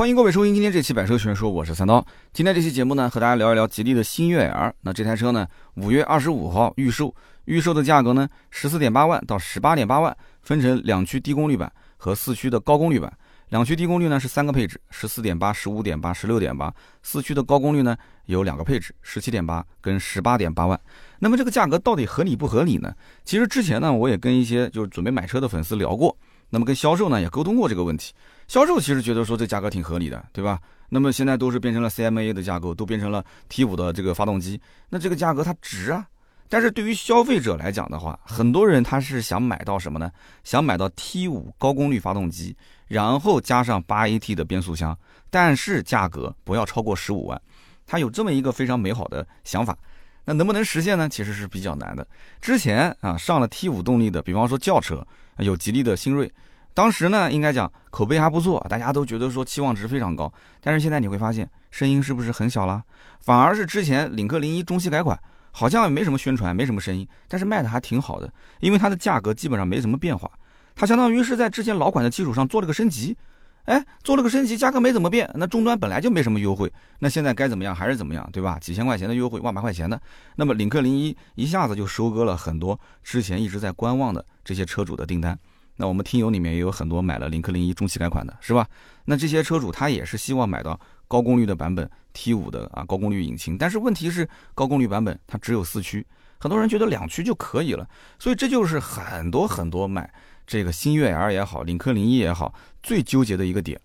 欢迎各位收听今天这期百车全说，我是三刀。今天这期节目呢，和大家聊一聊吉利的新悦 L。那这台车呢，五月二十五号预售，预售的价格呢，十四点八万到十八点八万，分成两驱低功率版和四驱的高功率版。两驱低功率呢是三个配置，十四点八、十五点八、十六点八。四驱的高功率呢有两个配置，十七点八跟十八点八万。那么这个价格到底合理不合理呢？其实之前呢，我也跟一些就是准备买车的粉丝聊过，那么跟销售呢也沟通过这个问题。销售其实觉得说这价格挺合理的，对吧？那么现在都是变成了 CMA 的架构，都变成了 T 五的这个发动机，那这个价格它值啊。但是对于消费者来讲的话，很多人他是想买到什么呢？想买到 T 五高功率发动机。然后加上八 AT 的变速箱，但是价格不要超过十五万，他有这么一个非常美好的想法，那能不能实现呢？其实是比较难的。之前啊上了 T 五动力的，比方说轿车，有吉利的新锐，当时呢应该讲口碑还不错，大家都觉得说期望值非常高。但是现在你会发现声音是不是很小了？反而是之前领克零一中期改款，好像也没什么宣传，没什么声音，但是卖的还挺好的，因为它的价格基本上没什么变化。它相当于是在之前老款的基础上做了个升级，哎，做了个升级，价格没怎么变，那终端本来就没什么优惠，那现在该怎么样还是怎么样，对吧？几千块钱的优惠，万把块钱的，那么领克零一一下子就收割了很多之前一直在观望的这些车主的订单。那我们听友里面也有很多买了领克零一中期改款的，是吧？那这些车主他也是希望买到高功率的版本 T 五的啊高功率引擎，但是问题是高功率版本它只有四驱，很多人觉得两驱就可以了，所以这就是很多很多买。这个新悦 L 也好，领克零一也好，最纠结的一个点，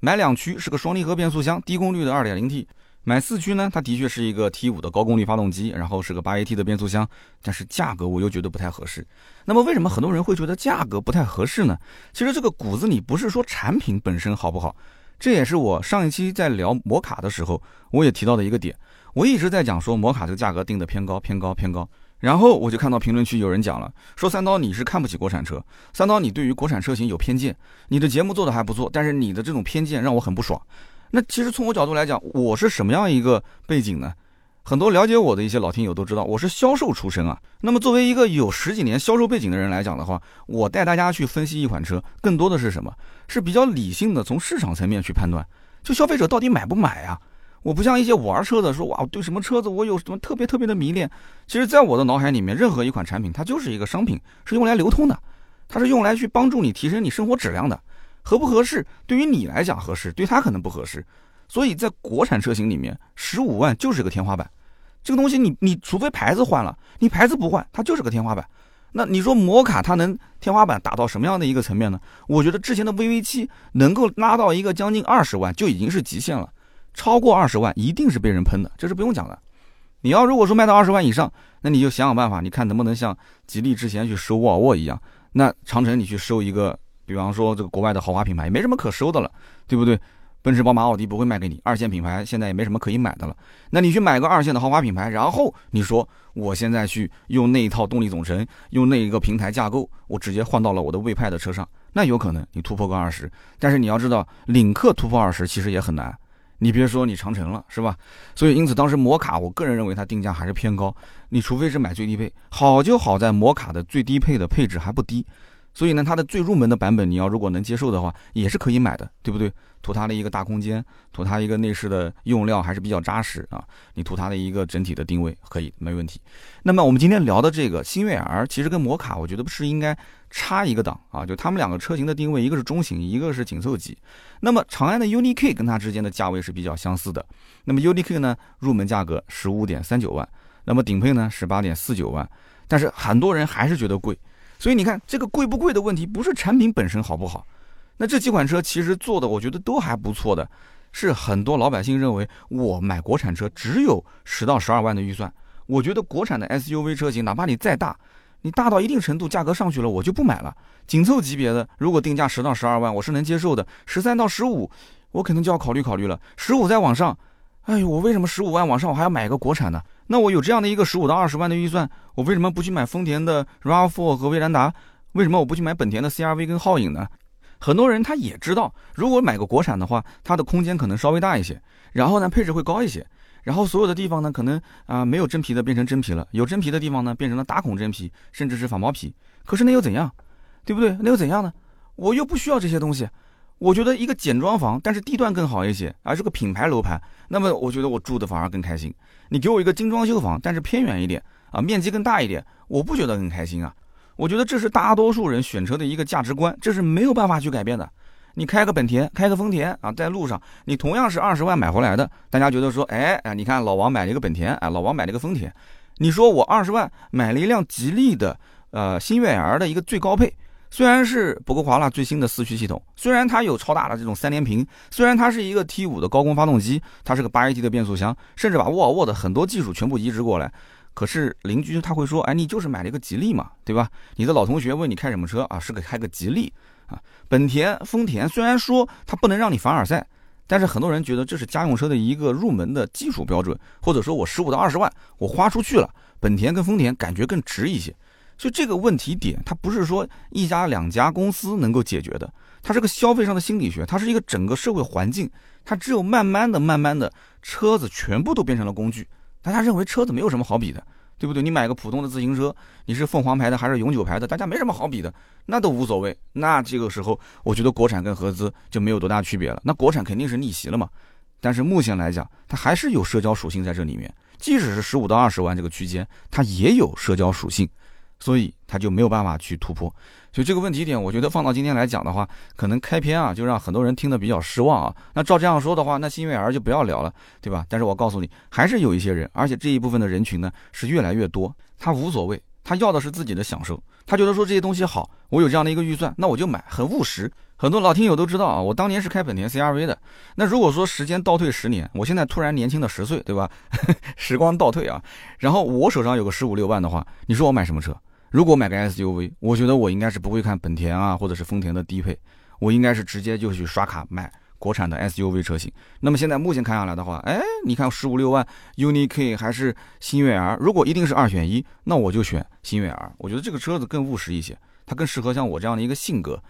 买两驱是个双离合变速箱，低功率的 2.0T；买四驱呢，它的确是一个 T5 的高功率发动机，然后是个 8AT 的变速箱，但是价格我又觉得不太合适。那么为什么很多人会觉得价格不太合适呢？其实这个骨子里不是说产品本身好不好，这也是我上一期在聊摩卡的时候，我也提到的一个点。我一直在讲说摩卡这个价格定的偏高，偏高，偏高。然后我就看到评论区有人讲了，说三刀你是看不起国产车，三刀你对于国产车型有偏见，你的节目做的还不错，但是你的这种偏见让我很不爽。那其实从我角度来讲，我是什么样一个背景呢？很多了解我的一些老听友都知道，我是销售出身啊。那么作为一个有十几年销售背景的人来讲的话，我带大家去分析一款车，更多的是什么？是比较理性的，从市场层面去判断，就消费者到底买不买呀？我不像一些玩车的说哇，对什么车子我有什么特别特别的迷恋。其实，在我的脑海里面，任何一款产品它就是一个商品，是用来流通的，它是用来去帮助你提升你生活质量的。合不合适，对于你来讲合适，对他可能不合适。所以在国产车型里面，十五万就是个天花板。这个东西你你除非牌子换了，你牌子不换，它就是个天花板。那你说摩卡它能天花板打到什么样的一个层面呢？我觉得之前的 VV 七能够拉到一个将近二十万就已经是极限了。超过二十万一定是被人喷的，这是不用讲的。你要如果说卖到二十万以上，那你就想想办法，你看能不能像吉利之前去收沃尔沃一样，那长城你去收一个，比方说这个国外的豪华品牌，也没什么可收的了，对不对？奔驰、宝马、奥迪不会卖给你，二线品牌现在也没什么可以买的了。那你去买个二线的豪华品牌，然后你说我现在去用那一套动力总成，用那一个平台架构，我直接换到了我的魏派的车上，那有可能你突破个二十。但是你要知道，领克突破二十其实也很难。你别说你长城了，是吧？所以因此当时摩卡，我个人认为它定价还是偏高。你除非是买最低配，好就好在摩卡的最低配的配置还不低。所以呢，它的最入门的版本，你要如果能接受的话，也是可以买的，对不对？图它的一个大空间，图它一个内饰的用料还是比较扎实啊。你图它的一个整体的定位，可以没问题。那么我们今天聊的这个新悦 R，其实跟摩卡，我觉得不是应该差一个档啊？就他们两个车型的定位，一个是中型，一个是紧凑级。那么长安的 UNI-K 跟它之间的价位是比较相似的。那么 UNI-K 呢，入门价格十五点三九万，那么顶配呢十八点四九万，但是很多人还是觉得贵。所以你看，这个贵不贵的问题，不是产品本身好不好。那这几款车其实做的，我觉得都还不错的，是很多老百姓认为我买国产车只有十到十二万的预算，我觉得国产的 SUV 车型，哪怕你再大，你大到一定程度，价格上去了，我就不买了。紧凑级别的，如果定价十到十二万，我是能接受的。十三到十五，我可能就要考虑考虑了。十五再往上，哎呦，我为什么十五万往上我还要买一个国产的？那我有这样的一个十五到二十万的预算，我为什么不去买丰田的 RAV4 和威兰达？为什么我不去买本田的 CRV 跟皓影呢？很多人他也知道，如果买个国产的话，它的空间可能稍微大一些，然后呢配置会高一些，然后所有的地方呢可能啊没有真皮的变成真皮了，有真皮的地方呢变成了打孔真皮，甚至是仿毛皮。可是那又怎样？对不对？那又怎样呢？我又不需要这些东西，我觉得一个简装房，但是地段更好一些，而是个品牌楼盘，那么我觉得我住的反而更开心。你给我一个精装修房，但是偏远一点啊，面积更大一点，我不觉得很开心啊。我觉得这是大多数人选车的一个价值观，这是没有办法去改变的。你开个本田，开个丰田啊，在路上，你同样是二十万买回来的，大家觉得说，哎哎，你看老王买了一个本田，哎，老王买了一个丰田，你说我二十万买了一辆吉利的，呃，新悦 L 的一个最高配。虽然是博格华纳最新的四驱系统，虽然它有超大的这种三连屏，虽然它是一个 T 五的高功发动机，它是个八 AT 的变速箱，甚至把沃尔沃的很多技术全部移植过来，可是邻居他会说，哎，你就是买了一个吉利嘛，对吧？你的老同学问你开什么车啊？是个开个吉利啊。本田、丰田虽然说它不能让你凡尔赛，但是很多人觉得这是家用车的一个入门的基础标准，或者说我十五到二十万我花出去了，本田跟丰田感觉更值一些。所以这个问题点，它不是说一家两家公司能够解决的，它是个消费上的心理学，它是一个整个社会环境，它只有慢慢的、慢慢的，车子全部都变成了工具，大家认为车子没有什么好比的，对不对？你买个普通的自行车，你是凤凰牌的还是永久牌的，大家没什么好比的，那都无所谓。那这个时候，我觉得国产跟合资就没有多大区别了。那国产肯定是逆袭了嘛，但是目前来讲，它还是有社交属性在这里面，即使是十五到二十万这个区间，它也有社交属性。所以他就没有办法去突破，所以这个问题点，我觉得放到今天来讲的话，可能开篇啊就让很多人听得比较失望啊。那照这样说的话，那新悦 R 就不要聊了，对吧？但是我告诉你，还是有一些人，而且这一部分的人群呢是越来越多，他无所谓，他要的是自己的享受，他觉得说这些东西好，我有这样的一个预算，那我就买，很务实。很多老听友都知道啊，我当年是开本田 CRV 的。那如果说时间倒退十年，我现在突然年轻的十岁，对吧？时光倒退啊，然后我手上有个十五六万的话，你说我买什么车？如果买个 SUV，我觉得我应该是不会看本田啊，或者是丰田的低配，我应该是直接就去刷卡买国产的 SUV 车型。那么现在目前看下来的话，哎，你看十五六万 UNI-K 还是新悦 R？如果一定是二选一，那我就选新悦 R。我觉得这个车子更务实一些，它更适合像我这样的一个性格。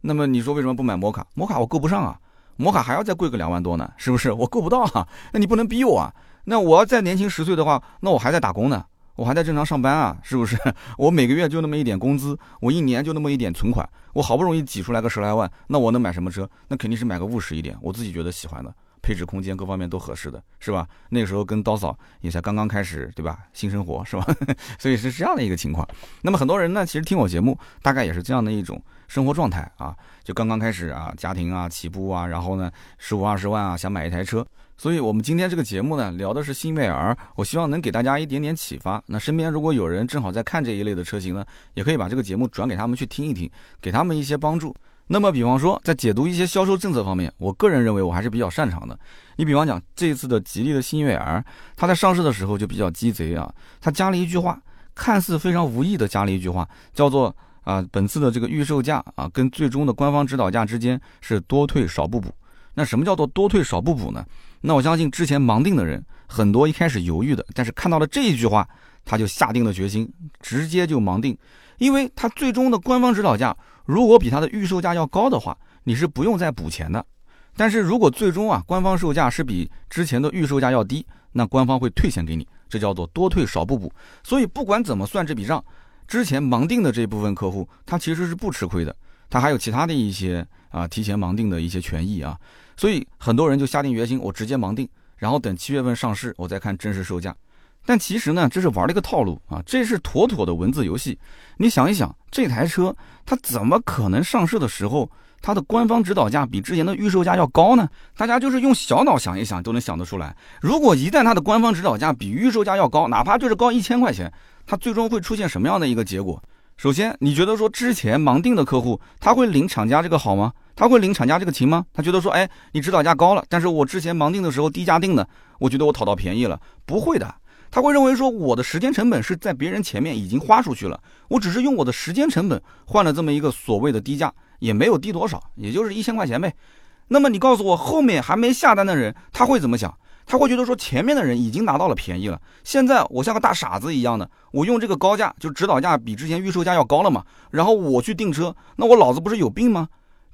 那么你说为什么不买摩卡？摩卡我够不上啊，摩卡还要再贵个两万多呢，是不是？我够不到啊，那你不能逼我啊。那我要再年轻十岁的话，那我还在打工呢。我还在正常上班啊，是不是？我每个月就那么一点工资，我一年就那么一点存款，我好不容易挤出来个十来万，那我能买什么车？那肯定是买个务实一点，我自己觉得喜欢的，配置、空间各方面都合适的，是吧？那个时候跟刀嫂也才刚刚开始，对吧？新生活是吧？所以是这样的一个情况。那么很多人呢，其实听我节目，大概也是这样的一种生活状态啊，就刚刚开始啊，家庭啊起步啊，然后呢，十五二十万啊，想买一台车。所以，我们今天这个节目呢，聊的是新悦 R，我希望能给大家一点点启发。那身边如果有人正好在看这一类的车型呢，也可以把这个节目转给他们去听一听，给他们一些帮助。那么，比方说在解读一些销售政策方面，我个人认为我还是比较擅长的。你比方讲这一次的吉利的新悦 R，它在上市的时候就比较鸡贼啊，它加了一句话，看似非常无意的加了一句话，叫做啊，本次的这个预售价啊，跟最终的官方指导价之间是多退少不补。那什么叫做多退少不补呢？那我相信之前盲定的人很多，一开始犹豫的，但是看到了这一句话，他就下定了决心，直接就盲定，因为他最终的官方指导价如果比他的预售价要高的话，你是不用再补钱的。但是如果最终啊官方售价是比之前的预售价要低，那官方会退钱给你，这叫做多退少不补。所以不管怎么算这笔账，之前盲定的这部分客户他其实是不吃亏的，他还有其他的一些啊提前盲定的一些权益啊。所以很多人就下定决心，我直接盲定，然后等七月份上市，我再看真实售价。但其实呢，这是玩了一个套路啊，这是妥妥的文字游戏。你想一想，这台车它怎么可能上市的时候，它的官方指导价比之前的预售价要高呢？大家就是用小脑想一想，都能想得出来。如果一旦它的官方指导价比预售价要高，哪怕就是高一千块钱，它最终会出现什么样的一个结果？首先，你觉得说之前盲定的客户他会领厂家这个好吗？他会领厂家这个情吗？他觉得说，哎，你指导价高了，但是我之前盲定的时候低价定的，我觉得我讨到便宜了，不会的。他会认为说，我的时间成本是在别人前面已经花出去了，我只是用我的时间成本换了这么一个所谓的低价，也没有低多少，也就是一千块钱呗。那么你告诉我，后面还没下单的人他会怎么想？他会觉得说前面的人已经拿到了便宜了，现在我像个大傻子一样的，我用这个高价就指导价比之前预售价要高了嘛，然后我去订车，那我老子不是有病吗？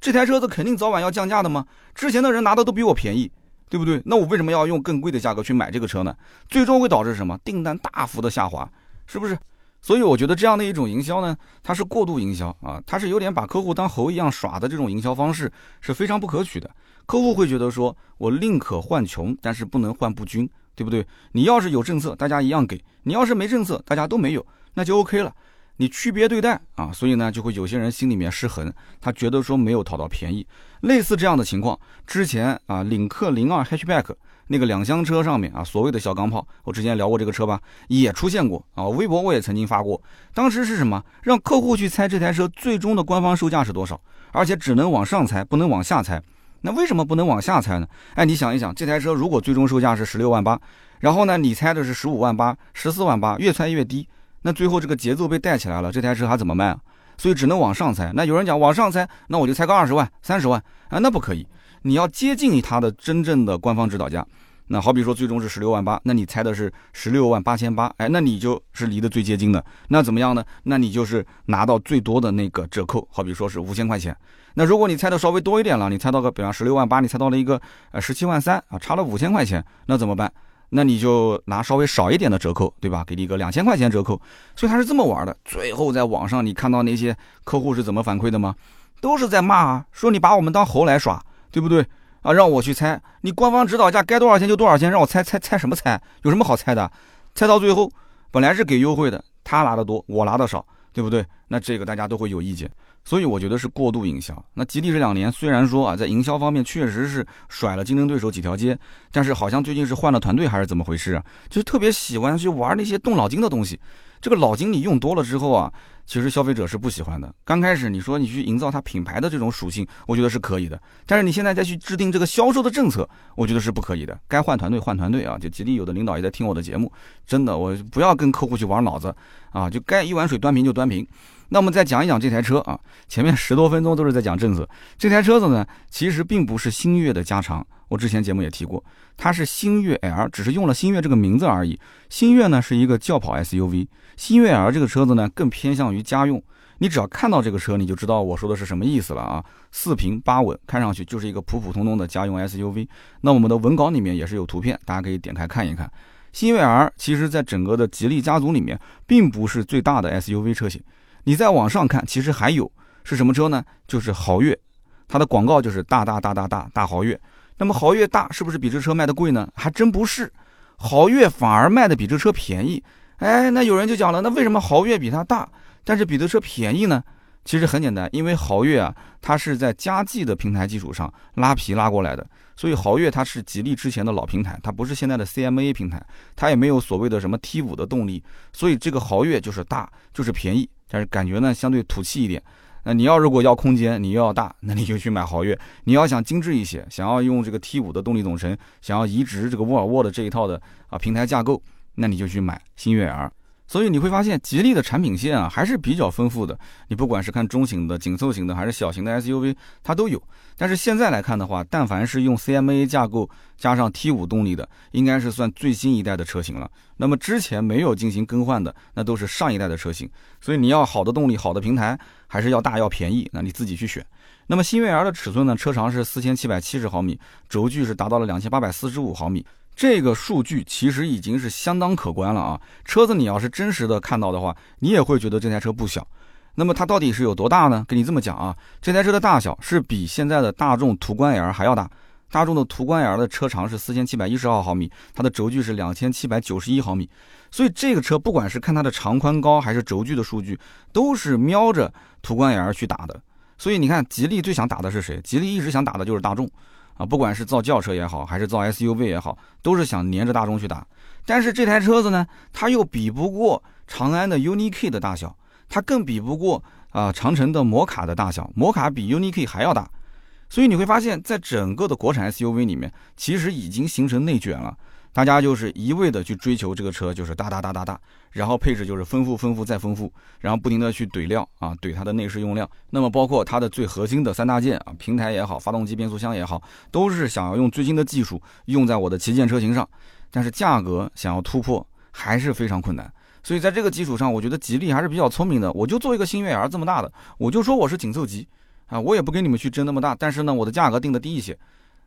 这台车子肯定早晚要降价的吗？之前的人拿的都比我便宜，对不对？那我为什么要用更贵的价格去买这个车呢？最终会导致什么？订单大幅的下滑，是不是？所以我觉得这样的一种营销呢，它是过度营销啊，它是有点把客户当猴一样耍的这种营销方式是非常不可取的。客户会觉得说，我宁可换穷，但是不能换不均，对不对？你要是有政策，大家一样给；你要是没政策，大家都没有，那就 OK 了。你区别对待啊，所以呢，就会有些人心里面失衡，他觉得说没有讨到便宜。类似这样的情况，之前啊，领克零二 Hatchback。那个两厢车上面啊，所谓的小钢炮，我之前聊过这个车吧，也出现过啊。微博我也曾经发过，当时是什么？让客户去猜这台车最终的官方售价是多少，而且只能往上猜，不能往下猜。那为什么不能往下猜呢？哎，你想一想，这台车如果最终售价是十六万八，然后呢，你猜的是十五万八、十四万八，越猜越低，那最后这个节奏被带起来了，这台车还怎么卖啊？所以只能往上猜。那有人讲往上猜，那我就猜个二十万、三十万啊，那不可以。你要接近它的真正的官方指导价，那好比说最终是十六万八，那你猜的是十六万八千八，哎，那你就是离得最接近的。那怎么样呢？那你就是拿到最多的那个折扣，好比说是五千块钱。那如果你猜的稍微多一点了，你猜到个比方十六万八，你猜到了一个呃十七万三啊，差了五千块钱，那怎么办？那你就拿稍微少一点的折扣，对吧？给你一个两千块钱折扣。所以他是这么玩的。最后在网上你看到那些客户是怎么反馈的吗？都是在骂啊，说你把我们当猴来耍。对不对啊？让我去猜，你官方指导价该多少钱就多少钱，让我猜猜猜什么猜？有什么好猜的？猜到最后，本来是给优惠的，他拿的多，我拿的少，对不对？那这个大家都会有意见，所以我觉得是过度营销。那吉利这两年虽然说啊，在营销方面确实是甩了竞争对手几条街，但是好像最近是换了团队还是怎么回事啊？就是特别喜欢去玩那些动脑筋的东西。这个脑筋你用多了之后啊，其实消费者是不喜欢的。刚开始你说你去营造它品牌的这种属性，我觉得是可以的。但是你现在再去制定这个销售的政策，我觉得是不可以的。该换团队换团队啊！就吉利有的领导也在听我的节目，真的，我不要跟客户去玩脑子啊！就该一碗水端平就端平。那我们再讲一讲这台车啊，前面十多分钟都是在讲政策。这台车子呢，其实并不是星越的加长。我之前节目也提过，它是星越 L，只是用了星越这个名字而已。星越呢是一个轿跑 SUV。星越 L 这个车子呢，更偏向于家用。你只要看到这个车，你就知道我说的是什么意思了啊！四平八稳，看上去就是一个普普通通的家用 SUV。那我们的文稿里面也是有图片，大家可以点开看一看。星越 L 其实在整个的吉利家族里面，并不是最大的 SUV 车型。你再往上看，其实还有是什么车呢？就是豪越，它的广告就是大大大大大大豪越。那么豪越大是不是比这车卖的贵呢？还真不是，豪越反而卖的比这车便宜。哎，那有人就讲了，那为什么豪越比它大，但是比这车便宜呢？其实很简单，因为豪越啊，它是在嘉际的平台基础上拉皮拉过来的，所以豪越它是吉利之前的老平台，它不是现在的 CMA 平台，它也没有所谓的什么 T 五的动力，所以这个豪越就是大，就是便宜，但是感觉呢相对土气一点。那你要如果要空间，你又要大，那你就去买豪越。你要想精致一些，想要用这个 T 五的动力总成，想要移植这个沃尔沃的这一套的啊平台架构。那你就去买星越 R，所以你会发现吉利的产品线啊还是比较丰富的。你不管是看中型的、紧凑型的，还是小型的 SUV，它都有。但是现在来看的话，但凡是用 CMA 架构加上 T5 动力的，应该是算最新一代的车型了。那么之前没有进行更换的，那都是上一代的车型。所以你要好的动力、好的平台，还是要大要便宜，那你自己去选。那么星越 R 的尺寸呢？车长是四千七百七十毫米，轴距是达到了两千八百四十五毫米。这个数据其实已经是相当可观了啊！车子你要是真实的看到的话，你也会觉得这台车不小。那么它到底是有多大呢？跟你这么讲啊，这台车的大小是比现在的大众途观 L 还要大。大众的途观 L 的车长是四千七百一十二毫米，它的轴距是两千七百九十一毫米。所以这个车不管是看它的长宽高还是轴距的数据，都是瞄着途观 L 去打的。所以你看，吉利最想打的是谁？吉利一直想打的就是大众。啊，不管是造轿车也好，还是造 SUV 也好，都是想连着大众去打。但是这台车子呢，它又比不过长安的 UNI-K 的大小，它更比不过啊长城的摩卡的大小，摩卡比 UNI-K 还要大。所以你会发现在整个的国产 SUV 里面，其实已经形成内卷了。大家就是一味的去追求这个车，就是大大大大大，然后配置就是丰富丰富再丰富，然后不停的去怼料啊，怼它的内饰用料。那么包括它的最核心的三大件啊，平台也好，发动机、变速箱也好，都是想要用最新的技术用在我的旗舰车型上。但是价格想要突破还是非常困难。所以在这个基础上，我觉得吉利还是比较聪明的。我就做一个星越 R 这么大的，我就说我是紧凑级啊，我也不跟你们去争那么大，但是呢，我的价格定的低一些。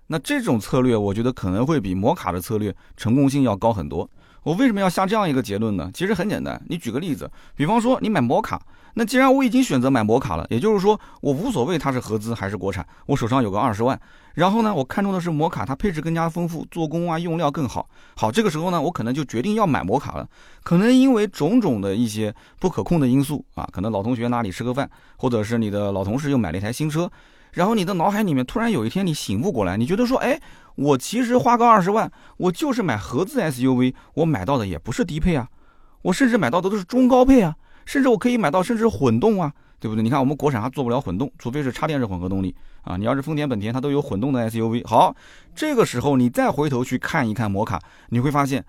那这种策略，我觉得可能会比摩卡的策略成功性要高很多。我为什么要下这样一个结论呢？其实很简单，你举个例子，比方说你买摩卡，那既然我已经选择买摩卡了，也就是说我无所谓它是合资还是国产，我手上有个二十万，然后呢，我看中的是摩卡，它配置更加丰富，做工啊用料更好。好，这个时候呢，我可能就决定要买摩卡了。可能因为种种的一些不可控的因素啊，可能老同学哪里吃个饭，或者是你的老同事又买了一台新车。然后你的脑海里面突然有一天你醒悟过来，你觉得说，哎，我其实花个二十万，我就是买合资 SUV，我买到的也不是低配啊，我甚至买到的都是中高配啊，甚至我可以买到甚至混动啊，对不对？你看我们国产还做不了混动，除非是插电式混合动力啊。你要是丰田、本田，它都有混动的 SUV。好，这个时候你再回头去看一看摩卡，你会发现，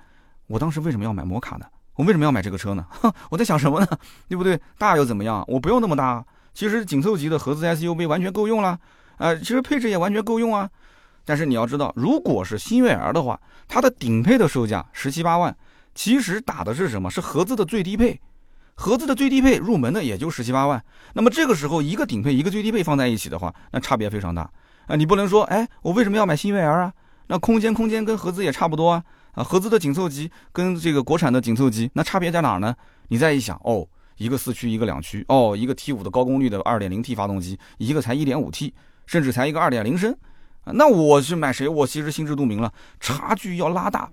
我当时为什么要买摩卡呢？我为什么要买这个车呢？哼 我在想什么呢？对不对？大又怎么样？我不用那么大。其实紧凑级的合资 SUV 完全够用了，呃，其实配置也完全够用啊。但是你要知道，如果是新悦 L 的话，它的顶配的售价十七八万，其实打的是什么？是合资的最低配，合资的最低配入门的也就十七八万。那么这个时候，一个顶配一个最低配放在一起的话，那差别非常大啊。你不能说，哎，我为什么要买新悦 L 啊？那空间空间跟合资也差不多啊，啊，合资的紧凑级跟这个国产的紧凑级，那差别在哪儿呢？你再一想，哦。一个四驱，一个两驱，哦，一个 T 五的高功率的二点零 T 发动机，一个才一点五 T，甚至才一个二点零升，那我去买谁？我其实心知肚明了，差距要拉大。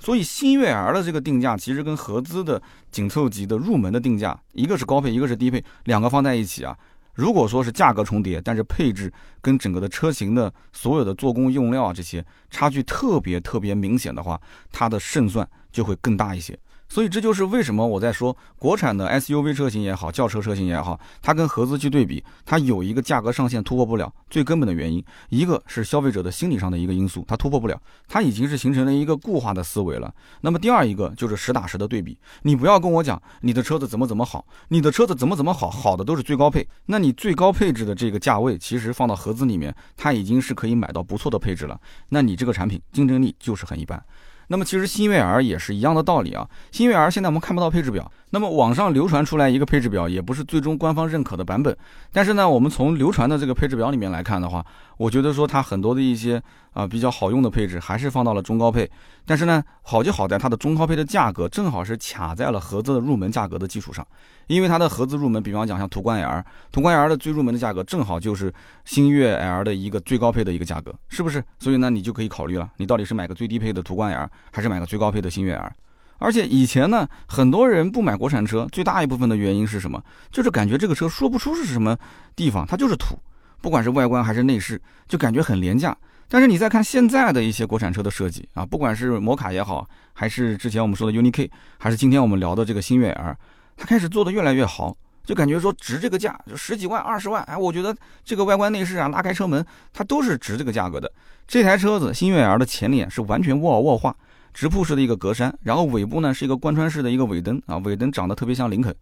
所以新悦 L 的这个定价，其实跟合资的紧凑级的入门的定价，一个是高配，一个是低配，两个放在一起啊，如果说是价格重叠，但是配置跟整个的车型的所有的做工用料啊这些差距特别特别明显的话，它的胜算就会更大一些。所以这就是为什么我在说国产的 SUV 车型也好，轿车车型也好，它跟合资去对比，它有一个价格上限突破不了，最根本的原因，一个是消费者的心理上的一个因素，它突破不了，它已经是形成了一个固化的思维了。那么第二一个就是实打实的对比，你不要跟我讲你的车子怎么怎么好，你的车子怎么怎么好，好的都是最高配，那你最高配置的这个价位，其实放到合资里面，它已经是可以买到不错的配置了，那你这个产品竞争力就是很一般。那么其实新悦 R 也是一样的道理啊。新悦 R 现在我们看不到配置表，那么网上流传出来一个配置表，也不是最终官方认可的版本。但是呢，我们从流传的这个配置表里面来看的话，我觉得说它很多的一些啊比较好用的配置还是放到了中高配。但是呢，好就好在它的中高配的价格正好是卡在了合资的入门价格的基础上。因为它的合资入门，比方讲像途观 L，途观 L 的最入门的价格正好就是星越 L 的一个最高配的一个价格，是不是？所以呢，你就可以考虑了，你到底是买个最低配的途观 L，还是买个最高配的星越 L？而且以前呢，很多人不买国产车，最大一部分的原因是什么？就是感觉这个车说不出是什么地方，它就是土，不管是外观还是内饰，就感觉很廉价。但是你再看现在的一些国产车的设计啊，不管是摩卡也好，还是之前我们说的 UNI-K，还是今天我们聊的这个星越 L。它开始做的越来越好，就感觉说值这个价，就十几万、二十万，哎，我觉得这个外观内饰啊，拉开车门，它都是值这个价格的。这台车子新悦 L 的前脸是完全沃尔沃化，直瀑式的一个格栅，然后尾部呢是一个贯穿式的一个尾灯啊，尾灯长得特别像林肯，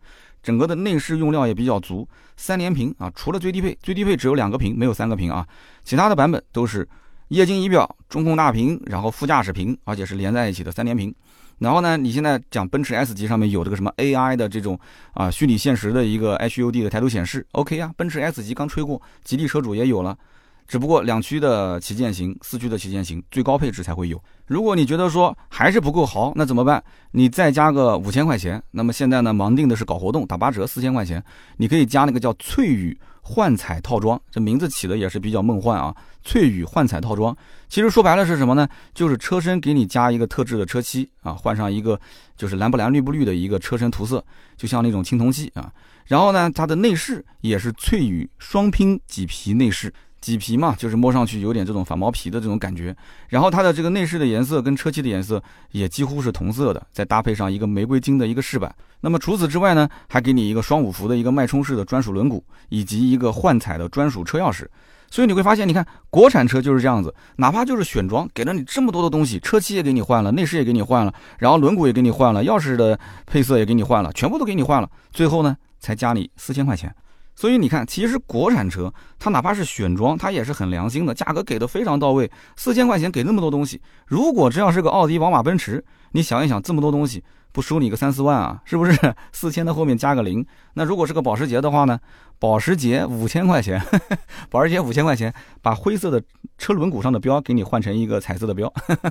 整个的内饰用料也比较足，三连屏啊，除了最低配，最低配只有两个屏，没有三个屏啊，其他的版本都是液晶仪表、中控大屏，然后副驾驶屏，而且是连在一起的三连屏。然后呢，你现在讲奔驰 S 级上面有这个什么 AI 的这种啊虚拟现实的一个 HUD 的抬头显示，OK 啊，奔驰 S 级刚吹过，吉利车主也有了，只不过两驱的旗舰型、四驱的旗舰型最高配置才会有。如果你觉得说还是不够豪，那怎么办？你再加个五千块钱，那么现在呢，盲定的是搞活动打八折，四千块钱，你可以加那个叫翠羽。幻彩套装，这名字起的也是比较梦幻啊！翠羽幻彩套装，其实说白了是什么呢？就是车身给你加一个特制的车漆啊，换上一个就是蓝不蓝绿不绿的一个车身涂色，就像那种青铜器啊。然后呢，它的内饰也是翠羽双拼麂皮内饰。麂皮嘛，就是摸上去有点这种反毛皮的这种感觉。然后它的这个内饰的颜色跟车漆的颜色也几乎是同色的，再搭配上一个玫瑰金的一个饰板。那么除此之外呢，还给你一个双五幅的一个脉冲式的专属轮毂，以及一个幻彩的专属车钥匙。所以你会发现，你看国产车就是这样子，哪怕就是选装，给了你这么多的东西，车漆也给你换了，内饰也给你换了，然后轮毂也给你换了，钥匙的配色也给你换了，全部都给你换了，最后呢才加你四千块钱。所以你看，其实国产车它哪怕是选装，它也是很良心的，价格给的非常到位，四千块钱给那么多东西。如果这要是个奥迪、宝马、奔驰，你想一想，这么多东西不收你个三四万啊？是不是？四千的后面加个零。那如果是个保时捷的话呢？保时捷五千块钱，保时捷五千块钱，把灰色的车轮毂上的标给你换成一个彩色的标，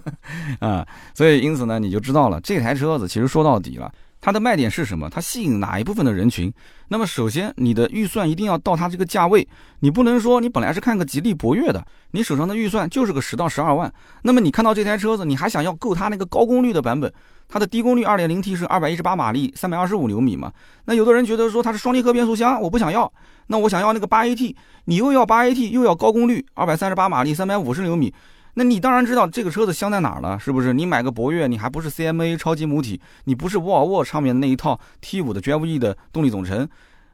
啊，所以因此呢，你就知道了这台车子其实说到底了。它的卖点是什么？它吸引哪一部分的人群？那么首先，你的预算一定要到它这个价位，你不能说你本来是看个吉利博越的，你手上的预算就是个十到十二万，那么你看到这台车子，你还想要够它那个高功率的版本，它的低功率二点零 T 是二百一十八马力，三百二十五牛米嘛？那有的人觉得说它是双离合变速箱，我不想要，那我想要那个八 AT，你又要八 AT 又要高功率，二百三十八马力，三百五十牛米。那你当然知道这个车子香在哪儿了，是不是？你买个博越，你还不是 CMA 超级母体，你不是沃尔沃上面那一套 T5 的 Drive 的动力总成，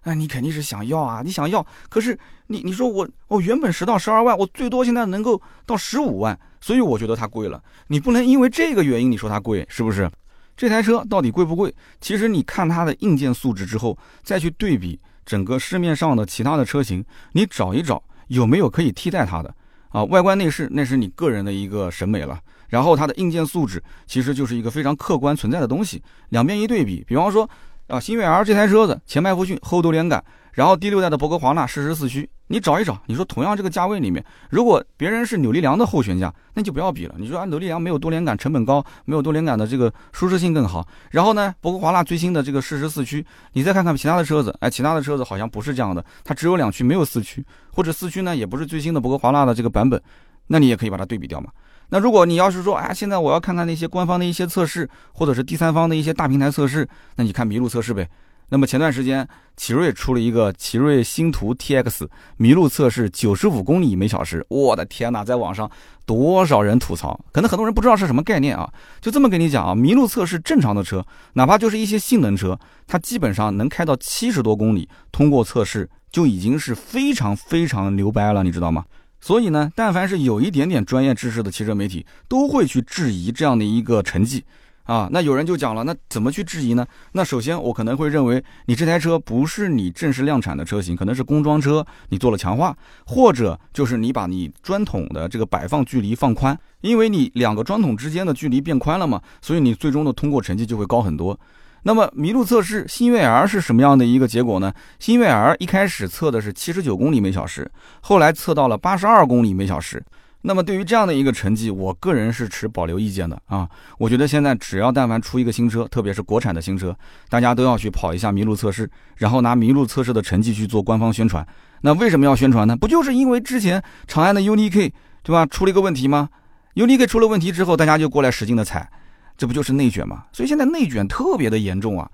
那你肯定是想要啊！你想要，可是你你说我我原本十到十二万，我最多现在能够到十五万，所以我觉得它贵了。你不能因为这个原因你说它贵，是不是？这台车到底贵不贵？其实你看它的硬件素质之后，再去对比整个市面上的其他的车型，你找一找有没有可以替代它的。啊，外观内饰那是你个人的一个审美了，然后它的硬件素质其实就是一个非常客观存在的东西。两边一对比，比方说啊，新悦 R 这台车子前麦弗逊后多连杆，然后第六代的博格华纳适时四驱。你找一找，你说同样这个价位里面，如果别人是扭力梁的后悬架，那就不要比了。你说啊，扭力梁没有多连杆成本高，没有多连杆的这个舒适性更好。然后呢，博格华纳最新的这个适时四驱，你再看看其他的车子，哎，其他的车子好像不是这样的，它只有两驱没有四驱，或者四驱呢也不是最新的博格华纳的这个版本，那你也可以把它对比掉嘛。那如果你要是说，哎，现在我要看看那些官方的一些测试，或者是第三方的一些大平台测试，那你看麋鹿测试呗。那么前段时间，奇瑞出了一个奇瑞星途 TX 麋鹿测试，九十五公里每小时，我的天哪，在网上多少人吐槽，可能很多人不知道是什么概念啊。就这么跟你讲啊，麋鹿测试正常的车，哪怕就是一些性能车，它基本上能开到七十多公里，通过测试就已经是非常非常牛掰了，你知道吗？所以呢，但凡是有一点点专业知识的汽车媒体，都会去质疑这样的一个成绩。啊，那有人就讲了，那怎么去质疑呢？那首先我可能会认为，你这台车不是你正式量产的车型，可能是工装车，你做了强化，或者就是你把你砖桶的这个摆放距离放宽，因为你两个砖桶之间的距离变宽了嘛，所以你最终的通过成绩就会高很多。那么麋鹿测试新悦 R 是什么样的一个结果呢？新悦 R 一开始测的是七十九公里每小时，后来测到了八十二公里每小时。那么对于这样的一个成绩，我个人是持保留意见的啊。我觉得现在只要但凡出一个新车，特别是国产的新车，大家都要去跑一下麋鹿测试，然后拿麋鹿测试的成绩去做官方宣传。那为什么要宣传呢？不就是因为之前长安的 UNI-K 对吧出了一个问题吗？UNI-K 出了问题之后，大家就过来使劲的踩，这不就是内卷吗？所以现在内卷特别的严重啊。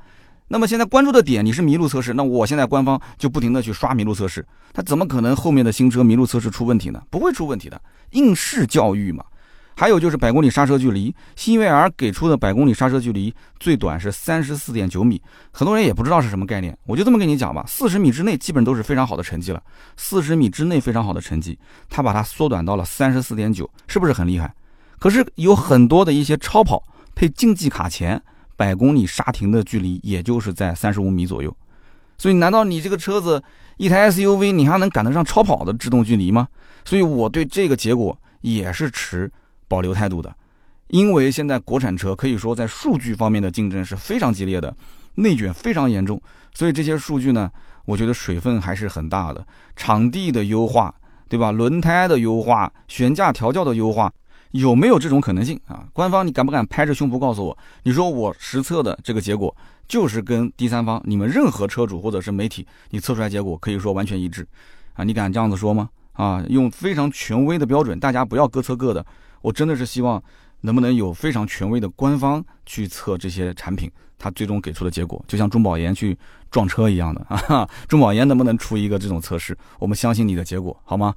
那么现在关注的点你是麋鹿测试，那我现在官方就不停的去刷麋鹿测试，它怎么可能后面的新车麋鹿测试出问题呢？不会出问题的，应试教育嘛。还有就是百公里刹车距离，新悦 R 给出的百公里刹车距离最短是三十四点九米，很多人也不知道是什么概念，我就这么跟你讲吧，四十米之内基本都是非常好的成绩了，四十米之内非常好的成绩，它把它缩短到了三十四点九，是不是很厉害？可是有很多的一些超跑配竞技卡钳。百公里刹停的距离也就是在三十五米左右，所以难道你这个车子一台 SUV 你还能赶得上超跑的制动距离吗？所以我对这个结果也是持保留态度的，因为现在国产车可以说在数据方面的竞争是非常激烈的，内卷非常严重，所以这些数据呢，我觉得水分还是很大的，场地的优化，对吧？轮胎的优化，悬架调教的优化。有没有这种可能性啊？官方，你敢不敢拍着胸脯告诉我？你说我实测的这个结果就是跟第三方、你们任何车主或者是媒体你测出来结果可以说完全一致啊？你敢这样子说吗？啊，用非常权威的标准，大家不要各测各的。我真的是希望能不能有非常权威的官方去测这些产品，它最终给出的结果，就像中保研去撞车一样的啊。中保研能不能出一个这种测试？我们相信你的结果，好吗？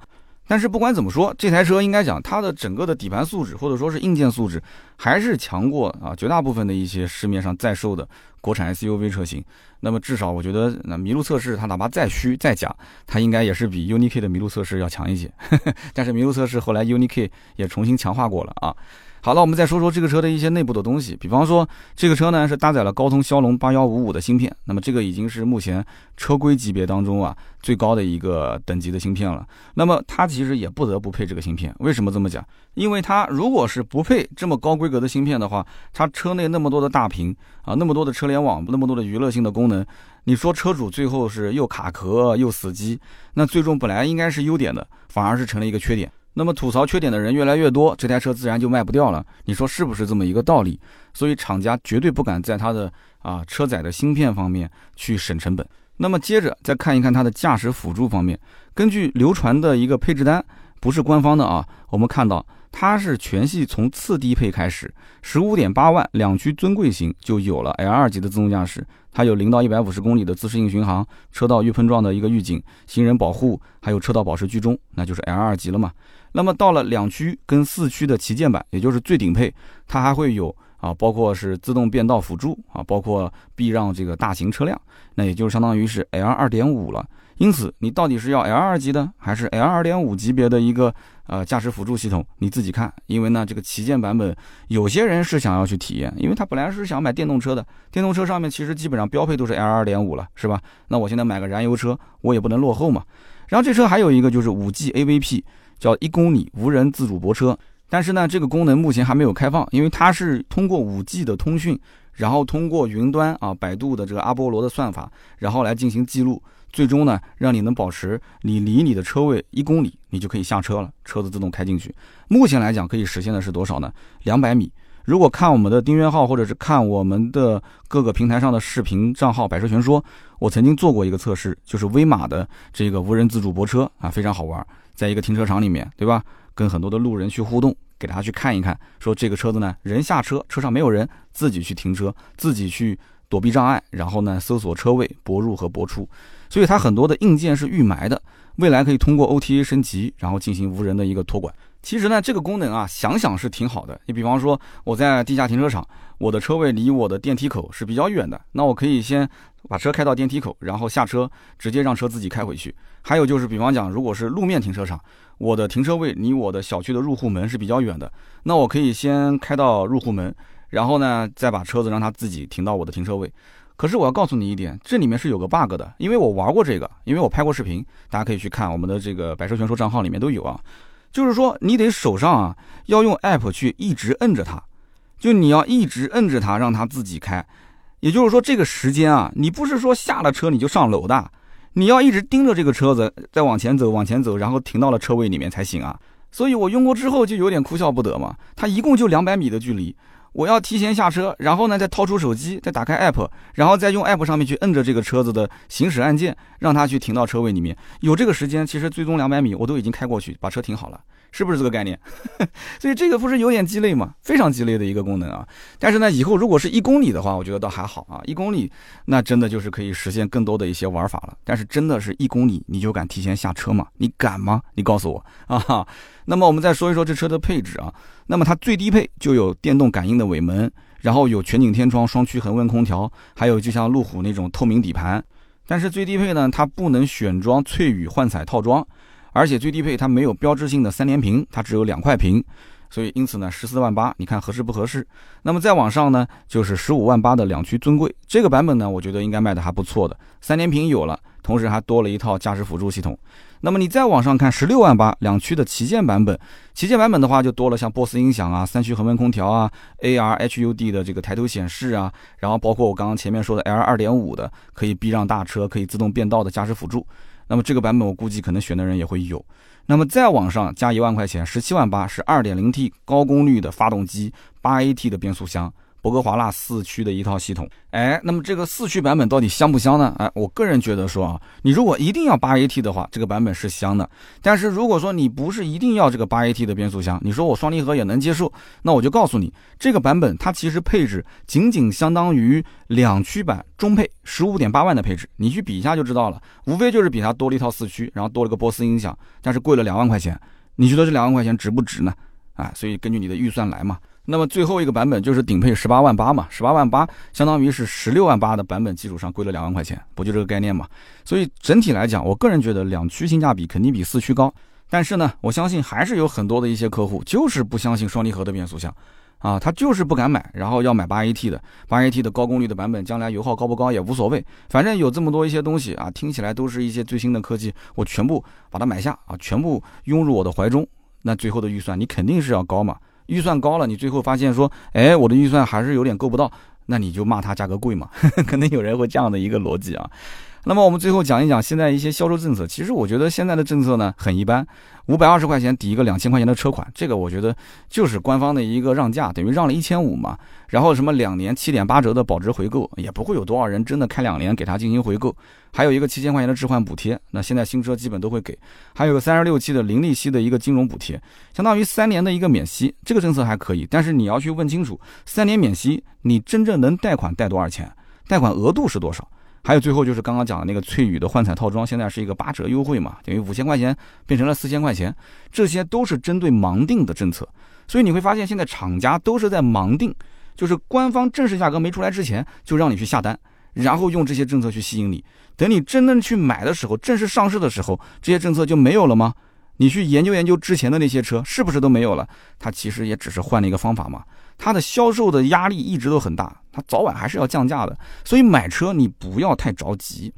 但是不管怎么说，这台车应该讲它的整个的底盘素质或者说是硬件素质，还是强过啊绝大部分的一些市面上在售的国产 SUV 车型。那么至少我觉得，那麋鹿测试它哪怕再虚再假，它应该也是比 UNI-K 的麋鹿测试要强一些。但是麋鹿测试后来 UNI-K 也重新强化过了啊。好了，我们再说说这个车的一些内部的东西。比方说，这个车呢是搭载了高通骁龙八幺五五的芯片，那么这个已经是目前车规级别当中啊最高的一个等级的芯片了。那么它其实也不得不配这个芯片，为什么这么讲？因为它如果是不配这么高规格的芯片的话，它车内那么多的大屏啊，那么多的车联网，那么多的娱乐性的功能，你说车主最后是又卡壳又死机，那最终本来应该是优点的，反而是成了一个缺点。那么吐槽缺点的人越来越多，这台车自然就卖不掉了。你说是不是这么一个道理？所以厂家绝对不敢在它的啊车载的芯片方面去省成本。那么接着再看一看它的驾驶辅助方面，根据流传的一个配置单，不是官方的啊，我们看到它是全系从次低配开始，十五点八万两驱尊贵型就有了 L 二级的自动驾驶。它有零到一百五十公里的自适应巡航，车道预碰撞的一个预警，行人保护，还有车道保持居中，那就是 L 二级了嘛。那么到了两驱跟四驱的旗舰版，也就是最顶配，它还会有啊，包括是自动变道辅助啊，包括避让这个大型车辆，那也就相当于是 L 二点五了。因此，你到底是要 L 二级的，还是 L 二点五级别的一个呃驾驶辅助系统？你自己看。因为呢，这个旗舰版本，有些人是想要去体验，因为他本来是想买电动车的，电动车上面其实基本上标配都是 L 二点五了，是吧？那我现在买个燃油车，我也不能落后嘛。然后这车还有一个就是五 G AVP，叫一公里无人自主泊车，但是呢，这个功能目前还没有开放，因为它是通过五 G 的通讯，然后通过云端啊，百度的这个阿波罗的算法，然后来进行记录。最终呢，让你能保持你离你的车位一公里，你就可以下车了，车子自动开进去。目前来讲，可以实现的是多少呢？两百米。如果看我们的订阅号，或者是看我们的各个平台上的视频账号“百车全说”，我曾经做过一个测试，就是威马的这个无人自主泊车啊，非常好玩。在一个停车场里面，对吧？跟很多的路人去互动，给大家去看一看，说这个车子呢，人下车，车上没有人，自己去停车，自己去躲避障碍，然后呢，搜索车位，泊入和泊出。所以它很多的硬件是预埋的，未来可以通过 OTA 升级，然后进行无人的一个托管。其实呢，这个功能啊，想想是挺好的。你比方说，我在地下停车场，我的车位离我的电梯口是比较远的，那我可以先把车开到电梯口，然后下车，直接让车自己开回去。还有就是，比方讲，如果是路面停车场，我的停车位离我的小区的入户门是比较远的，那我可以先开到入户门，然后呢，再把车子让它自己停到我的停车位。可是我要告诉你一点，这里面是有个 bug 的，因为我玩过这个，因为我拍过视频，大家可以去看我们的这个百车全说账号里面都有啊。就是说你得手上啊要用 app 去一直摁着它，就你要一直摁着它让它自己开。也就是说这个时间啊，你不是说下了车你就上楼的，你要一直盯着这个车子再往前走往前走，然后停到了车位里面才行啊。所以我用过之后就有点哭笑不得嘛，它一共就两百米的距离。我要提前下车，然后呢，再掏出手机，再打开 app，然后再用 app 上面去摁着这个车子的行驶按键，让它去停到车位里面。有这个时间，其实最终两百米我都已经开过去，把车停好了。是不是这个概念？所以这个不是有点鸡肋吗？非常鸡肋的一个功能啊！但是呢，以后如果是一公里的话，我觉得倒还好啊。一公里那真的就是可以实现更多的一些玩法了。但是真的是一公里你就敢提前下车吗？你敢吗？你告诉我啊！那么我们再说一说这车的配置啊。那么它最低配就有电动感应的尾门，然后有全景天窗、双区恒温空调，还有就像路虎那种透明底盘。但是最低配呢，它不能选装翠羽幻彩套装。而且最低配它没有标志性的三连屏，它只有两块屏，所以因此呢十四万八，你看合适不合适？那么再往上呢就是十五万八的两驱尊贵，这个版本呢我觉得应该卖的还不错的，三连屏有了，同时还多了一套驾驶辅助系统。那么你再往上看十六万八两驱的旗舰版本，旗舰版本的话就多了像波斯音响啊、三区恒温空调啊、AR HUD 的这个抬头显示啊，然后包括我刚刚前面说的 L 二点五的可以避让大车、可以自动变道的驾驶辅助。那么这个版本我估计可能选的人也会有，那么再往上加一万块钱，十七万八是二点零 T 高功率的发动机，八 AT 的变速箱。博格华纳四驱的一套系统，哎，那么这个四驱版本到底香不香呢？哎，我个人觉得说啊，你如果一定要八 AT 的话，这个版本是香的。但是如果说你不是一定要这个八 AT 的变速箱，你说我双离合也能接受，那我就告诉你，这个版本它其实配置仅仅相当于两驱版中配十五点八万的配置，你去比一下就知道了，无非就是比它多了一套四驱，然后多了个波斯音响，但是贵了两万块钱，你觉得这两万块钱值不值呢？啊，所以根据你的预算来嘛。那么最后一个版本就是顶配十八万八嘛，十八万八相当于是十六万八的版本基础上贵了两万块钱，不就这个概念嘛？所以整体来讲，我个人觉得两驱性价比肯定比四驱高。但是呢，我相信还是有很多的一些客户就是不相信双离合的变速箱。啊，他就是不敢买，然后要买八 AT 的，八 AT 的高功率的版本，将来油耗高不高也无所谓，反正有这么多一些东西啊，听起来都是一些最新的科技，我全部把它买下啊，全部拥入我的怀中，那最后的预算你肯定是要高嘛，预算高了，你最后发现说，哎，我的预算还是有点够不到，那你就骂它价格贵嘛，可能有人会这样的一个逻辑啊。那么我们最后讲一讲现在一些销售政策。其实我觉得现在的政策呢很一般，五百二十块钱抵一个两千块钱的车款，这个我觉得就是官方的一个让价，等于让了一千五嘛。然后什么两年七点八折的保值回购，也不会有多少人真的开两年给他进行回购。还有一个七千块钱的置换补贴，那现在新车基本都会给。还有个三十六期的零利息的一个金融补贴，相当于三年的一个免息，这个政策还可以。但是你要去问清楚，三年免息，你真正能贷款贷多少钱？贷款额度是多少？还有最后就是刚刚讲的那个翠羽的幻彩套装，现在是一个八折优惠嘛，等于五千块钱变成了四千块钱，这些都是针对盲定的政策，所以你会发现现在厂家都是在盲定，就是官方正式价格没出来之前就让你去下单，然后用这些政策去吸引你，等你真正去买的时候，正式上市的时候，这些政策就没有了吗？你去研究研究之前的那些车是不是都没有了？它其实也只是换了一个方法嘛。它的销售的压力一直都很大，它早晚还是要降价的。所以买车你不要太着急，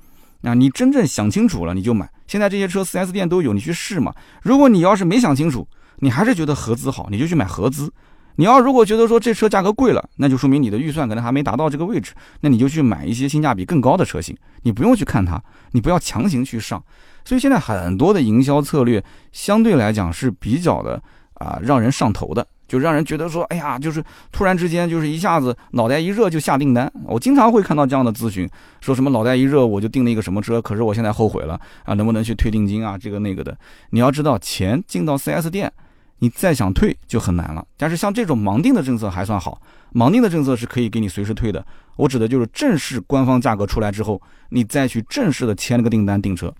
啊，你真正想清楚了你就买。现在这些车 4S 店都有，你去试嘛。如果你要是没想清楚，你还是觉得合资好，你就去买合资。你要如果觉得说这车价格贵了，那就说明你的预算可能还没达到这个位置，那你就去买一些性价比更高的车型。你不用去看它，你不要强行去上。所以现在很多的营销策略相对来讲是比较的啊，让人上头的。就让人觉得说，哎呀，就是突然之间，就是一下子脑袋一热就下订单。我经常会看到这样的咨询，说什么脑袋一热我就订了一个什么车，可是我现在后悔了啊，能不能去退定金啊？这个那个的。你要知道，钱进到 4S 店，你再想退就很难了。但是像这种盲定的政策还算好，盲定的政策是可以给你随时退的。我指的就是正式官方价格出来之后，你再去正式的签了个订单订车。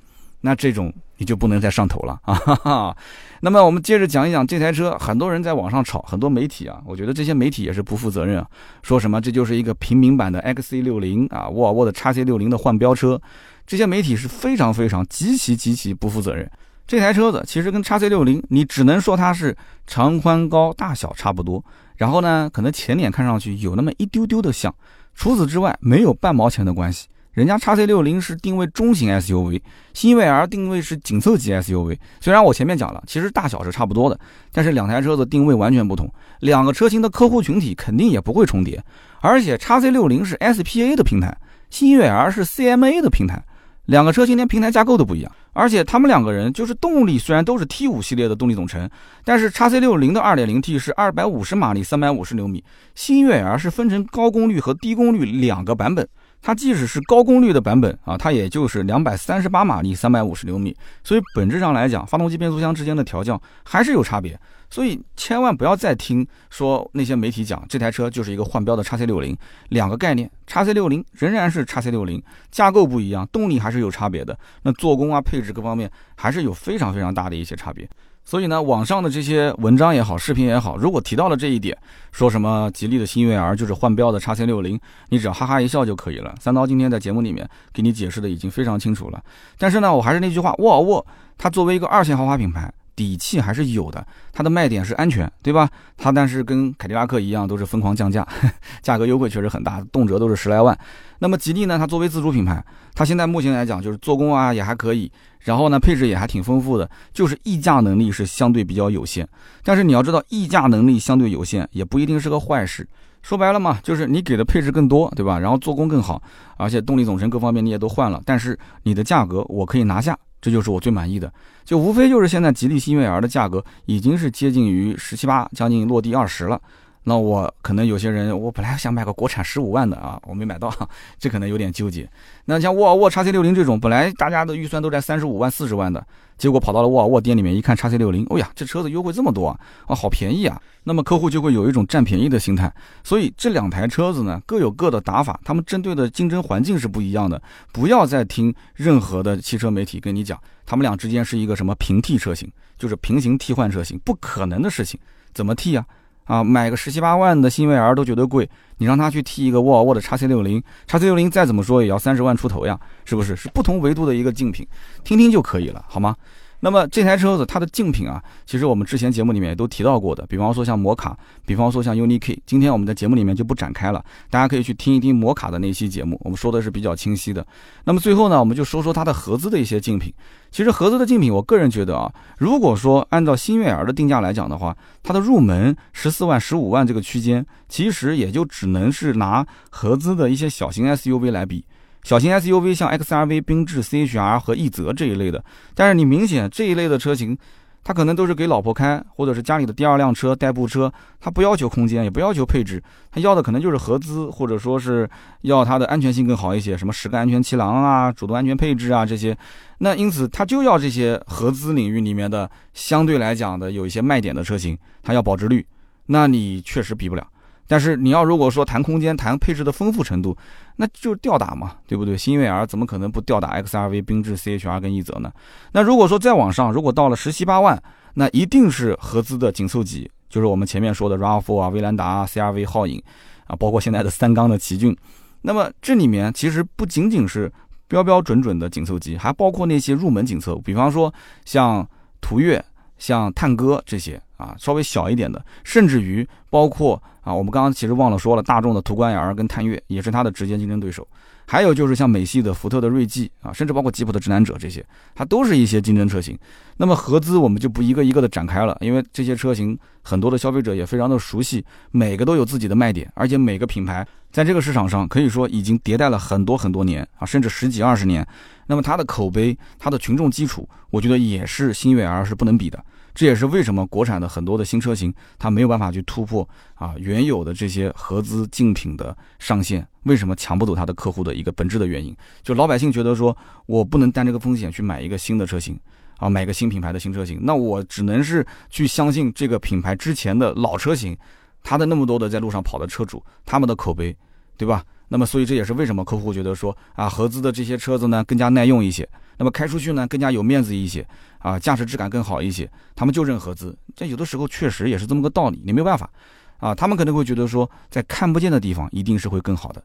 那这种你就不能再上头了 啊！哈哈。那么我们接着讲一讲这台车，很多人在网上炒，很多媒体啊，我觉得这些媒体也是不负责任啊，说什么这就是一个平民版的 XC60 啊，沃尔沃的 x C60 的换标车，这些媒体是非常非常极其极其不负责任。这台车子其实跟 x C60，你只能说它是长宽高大小差不多，然后呢，可能前脸看上去有那么一丢丢的像，除此之外没有半毛钱的关系。人家叉 C 六零是定位中型 SUV，新锐 R 定位是紧凑级 SUV。虽然我前面讲了，其实大小是差不多的，但是两台车子定位完全不同，两个车型的客户群体肯定也不会重叠。而且叉 C 六零是 SPA 的平台，新锐 R 是 CMA 的平台，两个车型连平台架构都不一样。而且他们两个人就是动力虽然都是 T 五系列的动力总成，但是叉 C 六零的二点零 T 是二百五十马力，三百五十牛米，新悦 R 是分成高功率和低功率两个版本。它即使是高功率的版本啊，它也就是两百三十八马力，三百五十牛米，所以本质上来讲，发动机变速箱之间的调教还是有差别。所以千万不要再听说那些媒体讲这台车就是一个换标的叉 C 六零，两个概念，叉 C 六零仍然是叉 C 六零，架构不一样，动力还是有差别的，那做工啊、配置各方面还是有非常非常大的一些差别。所以呢，网上的这些文章也好，视频也好，如果提到了这一点，说什么吉利的星越 R 就是换标的叉 C 六零，你只要哈哈一笑就可以了。三刀今天在节目里面给你解释的已经非常清楚了。但是呢，我还是那句话，沃尔沃 它作为一个二线豪华品牌。底气还是有的，它的卖点是安全，对吧？它但是跟凯迪拉克一样，都是疯狂降价，价格优惠确实很大，动辄都是十来万。那么吉利呢？它作为自主品牌，它现在目前来讲就是做工啊也还可以，然后呢配置也还挺丰富的，就是溢价能力是相对比较有限。但是你要知道，溢价能力相对有限也不一定是个坏事。说白了嘛，就是你给的配置更多，对吧？然后做工更好，而且动力总成各方面你也都换了，但是你的价格我可以拿下。这就是我最满意的，就无非就是现在吉利星越 L 的价格已经是接近于十七八，将近落地二十了。那我可能有些人，我本来想买个国产十五万的啊，我没买到，这可能有点纠结。那像沃尔沃 x C 六零这种，本来大家的预算都在三十五万、四十万的，结果跑到了沃尔沃店里面一看 x C 六零，哦呀，这车子优惠这么多啊，啊，好便宜啊！那么客户就会有一种占便宜的心态。所以这两台车子呢，各有各的打法，他们针对的竞争环境是不一样的。不要再听任何的汽车媒体跟你讲，他们俩之间是一个什么平替车型，就是平行替换车型，不可能的事情。怎么替啊？啊，买个十七八万的新威尔都觉得贵，你让他去替一个沃尔沃的叉 C 六零，叉 C 六零再怎么说也要三十万出头呀，是不是？是不同维度的一个竞品，听听就可以了，好吗？那么这台车子它的竞品啊，其实我们之前节目里面也都提到过的，比方说像摩卡，比方说像 UNI-K，今天我们在节目里面就不展开了，大家可以去听一听摩卡的那期节目，我们说的是比较清晰的。那么最后呢，我们就说说它的合资的一些竞品。其实合资的竞品，我个人觉得啊，如果说按照新悦儿的定价来讲的话，它的入门十四万、十五万这个区间，其实也就只能是拿合资的一些小型 SUV 来比。小型 SUV 像 XRV、缤智、CHR 和奕泽这一类的，但是你明显这一类的车型，它可能都是给老婆开，或者是家里的第二辆车、代步车，它不要求空间，也不要求配置，它要的可能就是合资，或者说是要它的安全性更好一些，什么十个安全气囊啊、主动安全配置啊这些，那因此它就要这些合资领域里面的相对来讲的有一些卖点的车型，它要保值率，那你确实比不了。但是你要如果说谈空间、谈配置的丰富程度，那就吊打嘛，对不对？新悦 R 怎么可能不吊打 XRV、缤智、CHR 跟奕泽呢？那如果说再往上，如果到了十七八万，那一定是合资的紧凑级，就是我们前面说的 RAV4 啊、威兰达、CRV、皓影啊，包括现在的三缸的奇骏。那么这里面其实不仅仅是标标准准的紧凑级，还包括那些入门紧凑，比方说像途岳、像探歌这些啊，稍微小一点的，甚至于包括。啊，我们刚刚其实忘了说了，大众的途观 L 跟探岳也是它的直接竞争对手，还有就是像美系的福特的锐际啊，甚至包括吉普的指南者这些，它都是一些竞争车型。那么合资我们就不一个一个的展开了，因为这些车型很多的消费者也非常的熟悉，每个都有自己的卖点，而且每个品牌在这个市场上可以说已经迭代了很多很多年啊，甚至十几二十年。那么它的口碑、它的群众基础，我觉得也是新悦 R 是不能比的。这也是为什么国产的很多的新车型，它没有办法去突破啊原有的这些合资竞品的上限，为什么抢不走它的客户的一个本质的原因。就老百姓觉得说，我不能担这个风险去买一个新的车型，啊，买个新品牌的新车型，那我只能是去相信这个品牌之前的老车型，它的那么多的在路上跑的车主，他们的口碑，对吧？那么所以这也是为什么客户觉得说，啊，合资的这些车子呢更加耐用一些。那么开出去呢，更加有面子一些啊，驾驶质感更好一些，他们就认合资。这有的时候确实也是这么个道理，你没有办法啊。他们可能会觉得说，在看不见的地方一定是会更好的。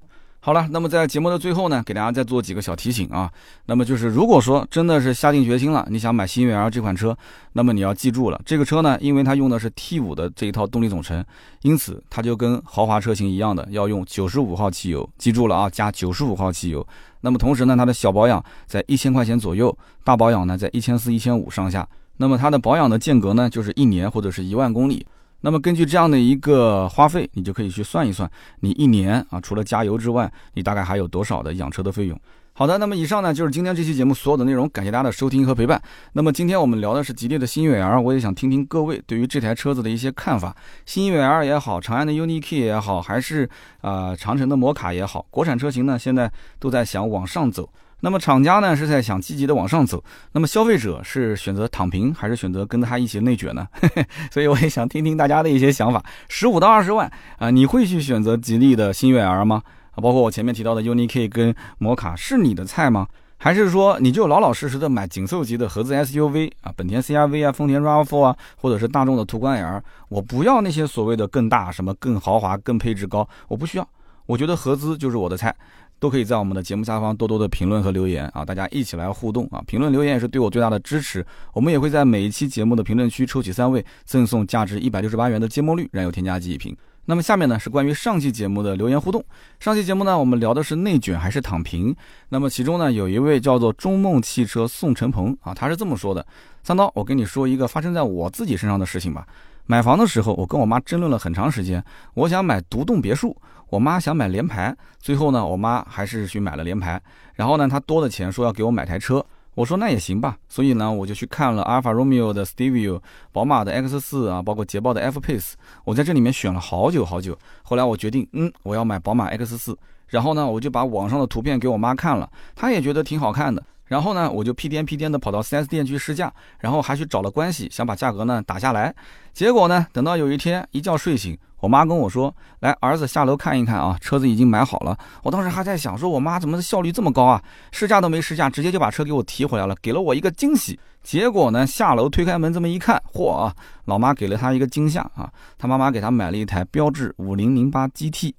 好了，那么在节目的最后呢，给大家再做几个小提醒啊。那么就是，如果说真的是下定决心了，你想买新悦 L 这款车，那么你要记住了，这个车呢，因为它用的是 T5 的这一套动力总成，因此它就跟豪华车型一样的，要用95号汽油。记住了啊，加95号汽油。那么同时呢，它的小保养在一千块钱左右，大保养呢在一千四、一千五上下。那么它的保养的间隔呢，就是一年或者是一万公里。那么根据这样的一个花费，你就可以去算一算，你一年啊，除了加油之外，你大概还有多少的养车的费用？好的，那么以上呢就是今天这期节目所有的内容，感谢大家的收听和陪伴。那么今天我们聊的是吉利的新悦 L，我也想听听各位对于这台车子的一些看法。新悦 L 也好，长安的 UNI-K 也好，还是啊长城的摩卡也好，国产车型呢现在都在想往上走。那么厂家呢是在想积极的往上走，那么消费者是选择躺平还是选择跟他一起内卷呢？所以我也想听听大家的一些想法。十五到二十万啊，你会去选择吉利的新悦 L 吗？啊，包括我前面提到的 UNI-K 跟摩卡是你的菜吗？还是说你就老老实实的买紧凑级的合资 SUV 啊，本田 CR-V 啊，丰田 RAV4 啊，或者是大众的途观 L？我不要那些所谓的更大、什么更豪华、更配置高，我不需要。我觉得合资就是我的菜。都可以在我们的节目下方多多的评论和留言啊，大家一起来互动啊！评论留言也是对我最大的支持。我们也会在每一期节目的评论区抽取三位，赠送价值一百六十八元的芥末绿燃油添加剂一瓶。那么下面呢是关于上期节目的留言互动。上期节目呢我们聊的是内卷还是躺平？那么其中呢有一位叫做中梦汽车宋成鹏啊，他是这么说的：三刀，我跟你说一个发生在我自己身上的事情吧。买房的时候，我跟我妈争论了很长时间，我想买独栋别墅。我妈想买联排，最后呢，我妈还是去买了联排。然后呢，她多的钱说要给我买台车，我说那也行吧。所以呢，我就去看了阿尔法罗密欧的 Stevio、宝马的 X 四啊，包括捷豹的 F Pace。我在这里面选了好久好久。后来我决定，嗯，我要买宝马 X 四。然后呢，我就把网上的图片给我妈看了，她也觉得挺好看的。然后呢，我就屁颠屁颠的跑到 4S 店去试驾，然后还去找了关系，想把价格呢打下来。结果呢，等到有一天一觉睡醒。我妈跟我说：“来，儿子下楼看一看啊，车子已经买好了。”我当时还在想，说我妈怎么效率这么高啊？试驾都没试驾，直接就把车给我提回来了，给了我一个惊喜。结果呢，下楼推开门这么一看，嚯啊，老妈给了他一个惊吓啊！他妈妈给他买了一台标致五零零八 GT，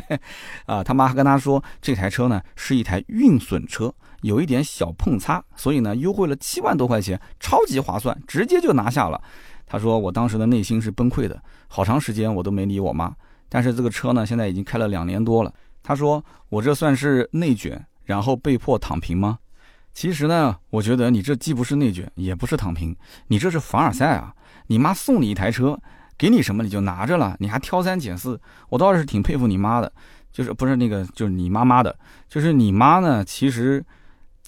啊，他妈还跟他说这台车呢是一台运损车，有一点小碰擦，所以呢优惠了七万多块钱，超级划算，直接就拿下了。他说我当时的内心是崩溃的，好长时间我都没理我妈。但是这个车呢现在已经开了两年多了。他说我这算是内卷，然后被迫躺平吗？其实呢，我觉得你这既不是内卷，也不是躺平，你这是凡尔赛啊！你妈送你一台车，给你什么你就拿着了，你还挑三拣四，我倒是挺佩服你妈的，就是不是那个就是你妈妈的，就是你妈呢，其实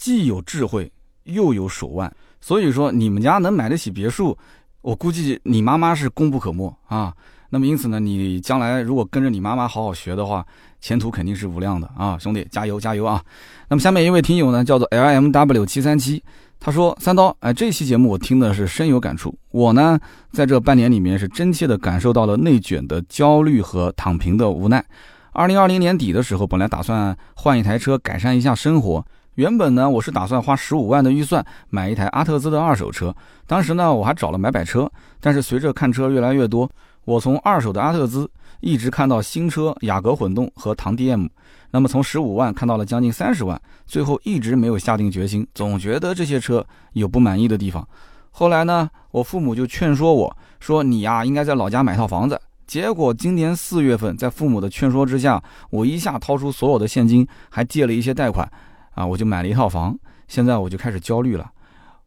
既有智慧又有手腕，所以说你们家能买得起别墅，我估计你妈妈是功不可没啊。那么因此呢，你将来如果跟着你妈妈好好学的话，前途肯定是无量的啊，兄弟，加油加油啊！那么下面一位听友呢，叫做 L M W 七三七，他说：“三刀，哎，这期节目我听的是深有感触。我呢，在这半年里面是真切的感受到了内卷的焦虑和躺平的无奈。二零二零年底的时候，本来打算换一台车改善一下生活，原本呢，我是打算花十五万的预算买一台阿特兹的二手车。当时呢，我还找了买摆车，但是随着看车越来越多。”我从二手的阿特兹一直看到新车雅阁混动和唐 DM，那么从十五万看到了将近三十万，最后一直没有下定决心，总觉得这些车有不满意的地方。后来呢，我父母就劝说我说：“你呀，应该在老家买套房子。”结果今年四月份，在父母的劝说之下，我一下掏出所有的现金，还借了一些贷款，啊，我就买了一套房。现在我就开始焦虑了，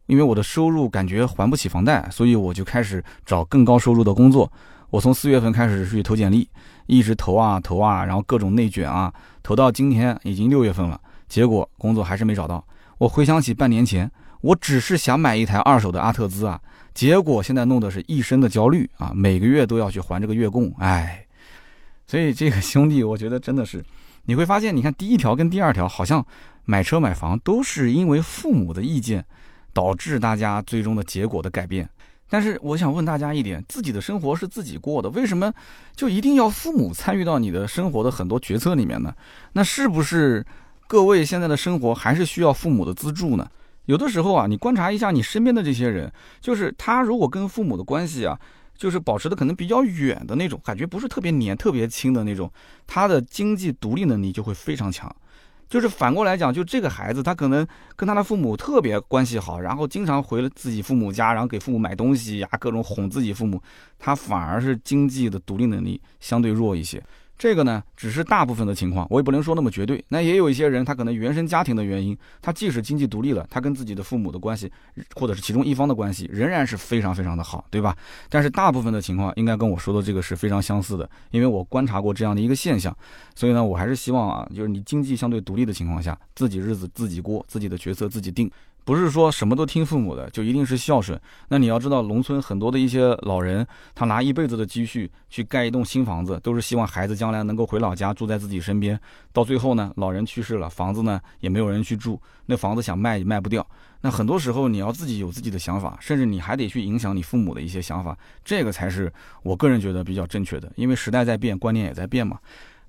因为我的收入感觉还不起房贷，所以我就开始找更高收入的工作。我从四月份开始去投简历，一直投啊投啊，然后各种内卷啊，投到今天已经六月份了，结果工作还是没找到。我回想起半年前，我只是想买一台二手的阿特兹啊，结果现在弄得是一身的焦虑啊，每个月都要去还这个月供，哎，所以这个兄弟，我觉得真的是，你会发现，你看第一条跟第二条，好像买车买房都是因为父母的意见，导致大家最终的结果的改变。但是我想问大家一点：自己的生活是自己过的，为什么就一定要父母参与到你的生活的很多决策里面呢？那是不是各位现在的生活还是需要父母的资助呢？有的时候啊，你观察一下你身边的这些人，就是他如果跟父母的关系啊，就是保持的可能比较远的那种，感觉不是特别黏、特别亲的那种，他的经济独立能力就会非常强。就是反过来讲，就这个孩子，他可能跟他的父母特别关系好，然后经常回了自己父母家，然后给父母买东西呀，各种哄自己父母，他反而是经济的独立能力相对弱一些。这个呢，只是大部分的情况，我也不能说那么绝对。那也有一些人，他可能原生家庭的原因，他即使经济独立了，他跟自己的父母的关系，或者是其中一方的关系，仍然是非常非常的好，对吧？但是大部分的情况，应该跟我说的这个是非常相似的，因为我观察过这样的一个现象。所以呢，我还是希望啊，就是你经济相对独立的情况下，自己日子自己过，自己的角色自己定。不是说什么都听父母的就一定是孝顺。那你要知道，农村很多的一些老人，他拿一辈子的积蓄去盖一栋新房子，都是希望孩子将来能够回老家住在自己身边。到最后呢，老人去世了，房子呢也没有人去住，那房子想卖也卖不掉。那很多时候你要自己有自己的想法，甚至你还得去影响你父母的一些想法，这个才是我个人觉得比较正确的。因为时代在变，观念也在变嘛。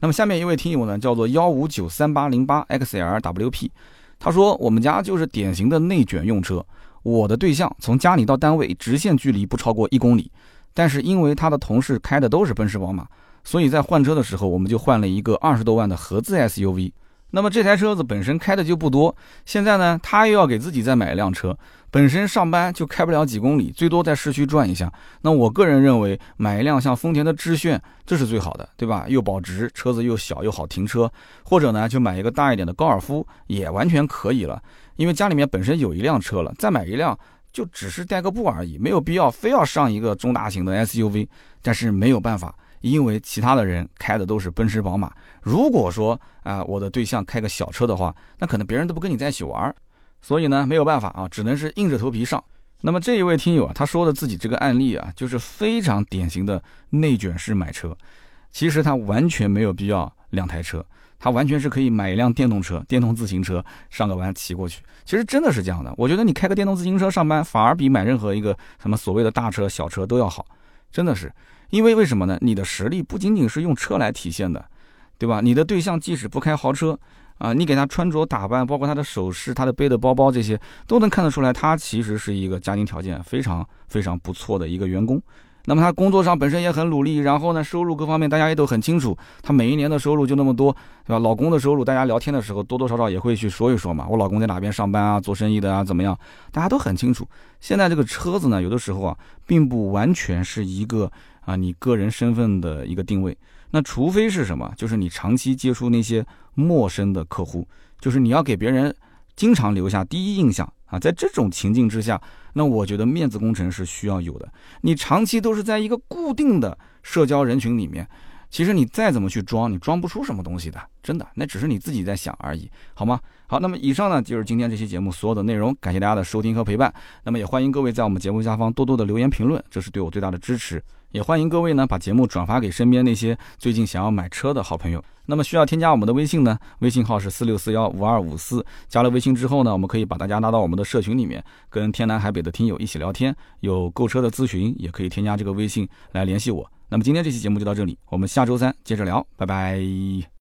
那么下面一位听友呢，叫做幺五九三八零八 XLWP。他说：“我们家就是典型的内卷用车。我的对象从家里到单位直线距离不超过一公里，但是因为他的同事开的都是奔驰、宝马，所以在换车的时候，我们就换了一个二十多万的合资 SUV。”那么这台车子本身开的就不多，现在呢，他又要给自己再买一辆车，本身上班就开不了几公里，最多在市区转一下。那我个人认为，买一辆像丰田的致炫，这是最好的，对吧？又保值，车子又小又好停车，或者呢，就买一个大一点的高尔夫也完全可以了。因为家里面本身有一辆车了，再买一辆就只是代个步而已，没有必要非要上一个中大型的 SUV。但是没有办法。因为其他的人开的都是奔驰、宝马，如果说啊，我的对象开个小车的话，那可能别人都不跟你在一起玩，所以呢，没有办法啊，只能是硬着头皮上。那么这一位听友啊，他说的自己这个案例啊，就是非常典型的内卷式买车。其实他完全没有必要两台车，他完全是可以买一辆电动车、电动自行车上个班骑过去。其实真的是这样的，我觉得你开个电动自行车上班，反而比买任何一个什么所谓的大车、小车都要好，真的是。因为为什么呢？你的实力不仅仅是用车来体现的，对吧？你的对象即使不开豪车，啊，你给他穿着打扮，包括他的首饰、他的背的包包这些，都能看得出来，他其实是一个家庭条件非常非常不错的一个员工。那么他工作上本身也很努力，然后呢，收入各方面大家也都很清楚。他每一年的收入就那么多，对吧？老公的收入，大家聊天的时候多多少少也会去说一说嘛。我老公在哪边上班啊，做生意的啊，怎么样？大家都很清楚。现在这个车子呢，有的时候啊，并不完全是一个啊你个人身份的一个定位。那除非是什么？就是你长期接触那些陌生的客户，就是你要给别人经常留下第一印象啊。在这种情境之下。那我觉得面子工程是需要有的。你长期都是在一个固定的社交人群里面，其实你再怎么去装，你装不出什么东西的，真的，那只是你自己在想而已，好吗？好，那么以上呢就是今天这期节目所有的内容，感谢大家的收听和陪伴。那么也欢迎各位在我们节目下方多多的留言评论，这是对我最大的支持。也欢迎各位呢把节目转发给身边那些最近想要买车的好朋友。那么需要添加我们的微信呢？微信号是四六四幺五二五四。加了微信之后呢，我们可以把大家拉到我们的社群里面，跟天南海北的听友一起聊天。有购车的咨询，也可以添加这个微信来联系我。那么今天这期节目就到这里，我们下周三接着聊，拜拜。